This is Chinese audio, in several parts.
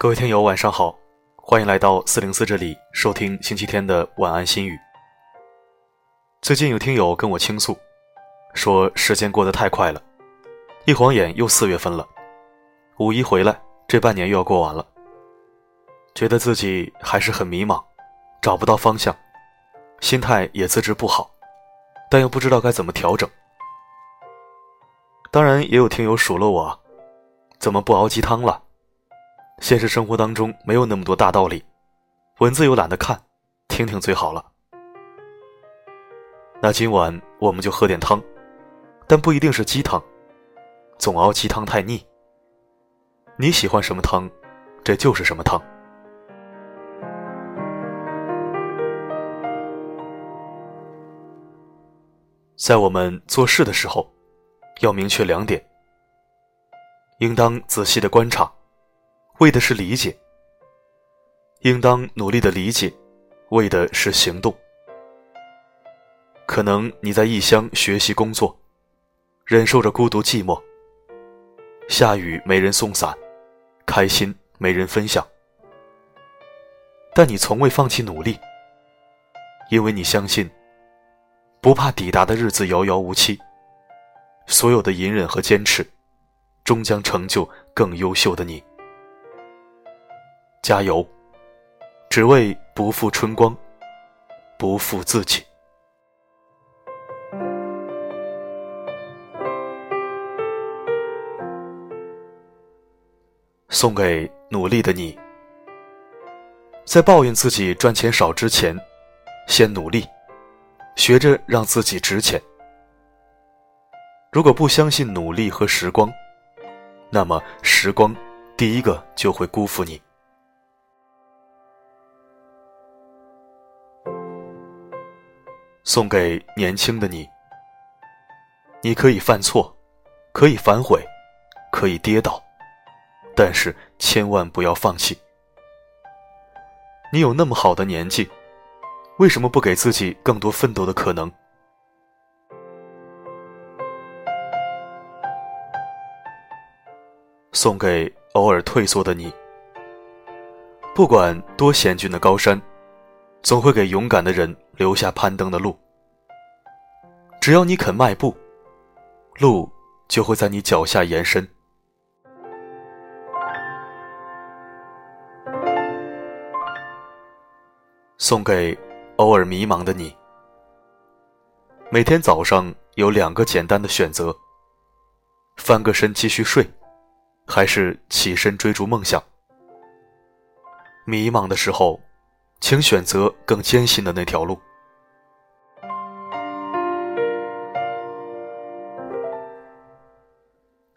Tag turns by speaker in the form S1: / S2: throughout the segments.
S1: 各位听友，晚上好，欢迎来到四零四这里收听星期天的晚安心语。最近有听友跟我倾诉，说时间过得太快了，一晃眼又四月份了，五一回来，这半年又要过完了，觉得自己还是很迷茫，找不到方向，心态也自知不好，但又不知道该怎么调整。当然，也有听友数落我，怎么不熬鸡汤了？现实生活当中没有那么多大道理，文字又懒得看，听听最好了。那今晚我们就喝点汤，但不一定是鸡汤，总熬鸡汤太腻。你喜欢什么汤，这就是什么汤。在我们做事的时候，要明确两点，应当仔细的观察。为的是理解，应当努力的理解，为的是行动。可能你在异乡学习工作，忍受着孤独寂寞，下雨没人送伞，开心没人分享，但你从未放弃努力，因为你相信，不怕抵达的日子遥遥无期，所有的隐忍和坚持，终将成就更优秀的你。加油！只为不负春光，不负自己。送给努力的你，在抱怨自己赚钱少之前，先努力，学着让自己值钱。如果不相信努力和时光，那么时光第一个就会辜负你。送给年轻的你，你可以犯错，可以反悔，可以跌倒，但是千万不要放弃。你有那么好的年纪，为什么不给自己更多奋斗的可能？送给偶尔退缩的你，不管多险峻的高山。总会给勇敢的人留下攀登的路。只要你肯迈步，路就会在你脚下延伸。送给偶尔迷茫的你。每天早上有两个简单的选择：翻个身继续睡，还是起身追逐梦想。迷茫的时候。请选择更艰辛的那条路。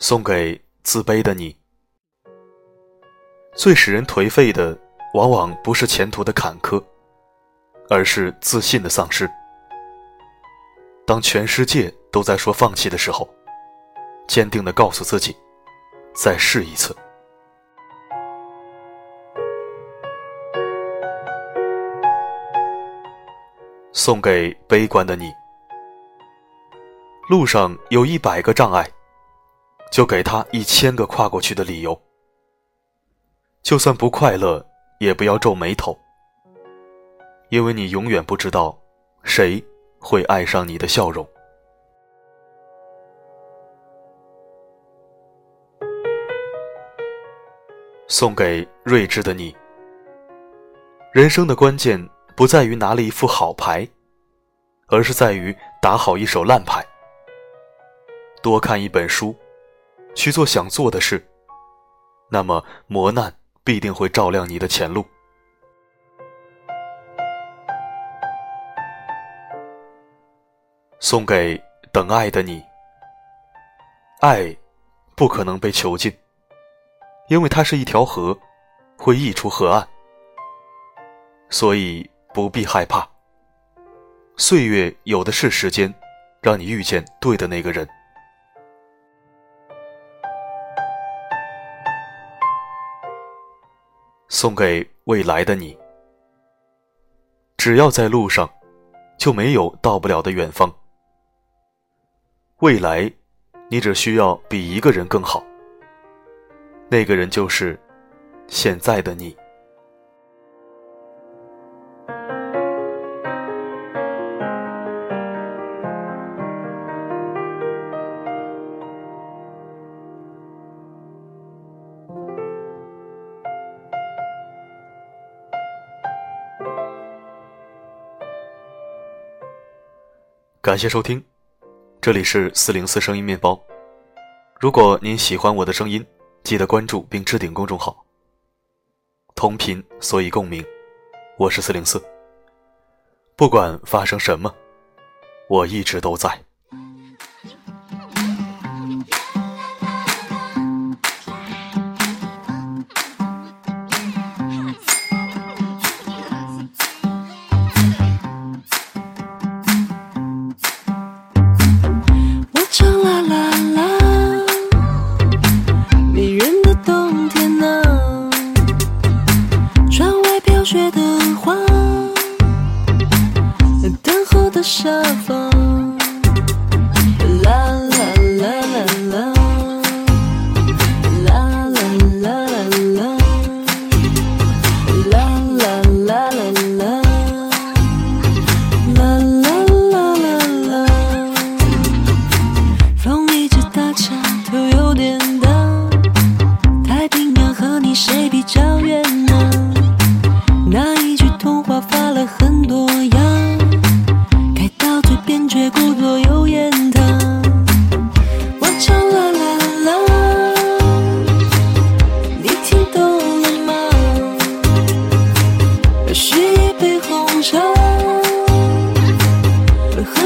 S1: 送给自卑的你。最使人颓废的，往往不是前途的坎坷，而是自信的丧失。当全世界都在说放弃的时候，坚定的告诉自己，再试一次。送给悲观的你。路上有一百个障碍，就给他一千个跨过去的理由。就算不快乐，也不要皱眉头，因为你永远不知道谁会爱上你的笑容。送给睿智的你。人生的关键。不在于拿了一副好牌，而是在于打好一手烂牌。多看一本书，去做想做的事，那么磨难必定会照亮你的前路。送给等爱的你，爱不可能被囚禁，因为它是一条河，会溢出河岸，所以。不必害怕，岁月有的是时间，让你遇见对的那个人。送给未来的你，只要在路上，就没有到不了的远方。未来，你只需要比一个人更好，那个人就是现在的你。感谢收听，这里是四零四声音面包。如果您喜欢我的声音，记得关注并置顶公众号。同频，所以共鸣。我是四零四。不管发生什么，我一直都在。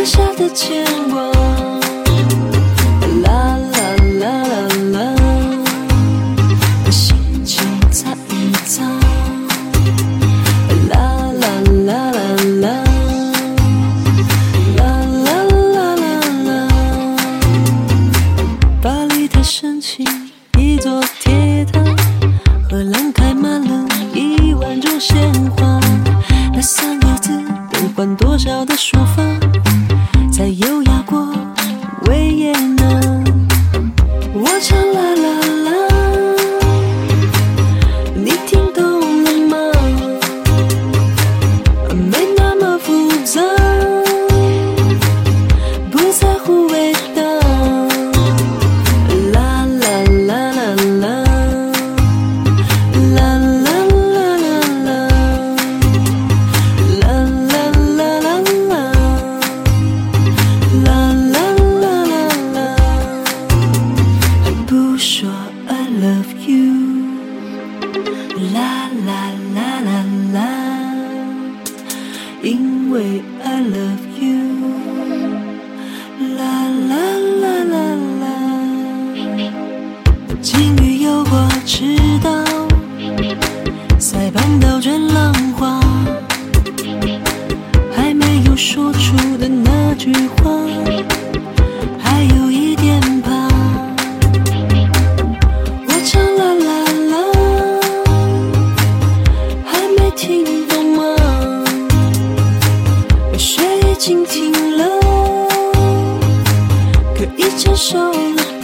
S2: 下的牵挂。la la. 因为 I love you，啦啦啦啦啦。金鱼游过赤道，塞班岛卷浪花，还没有说出的那句话。已成熟了。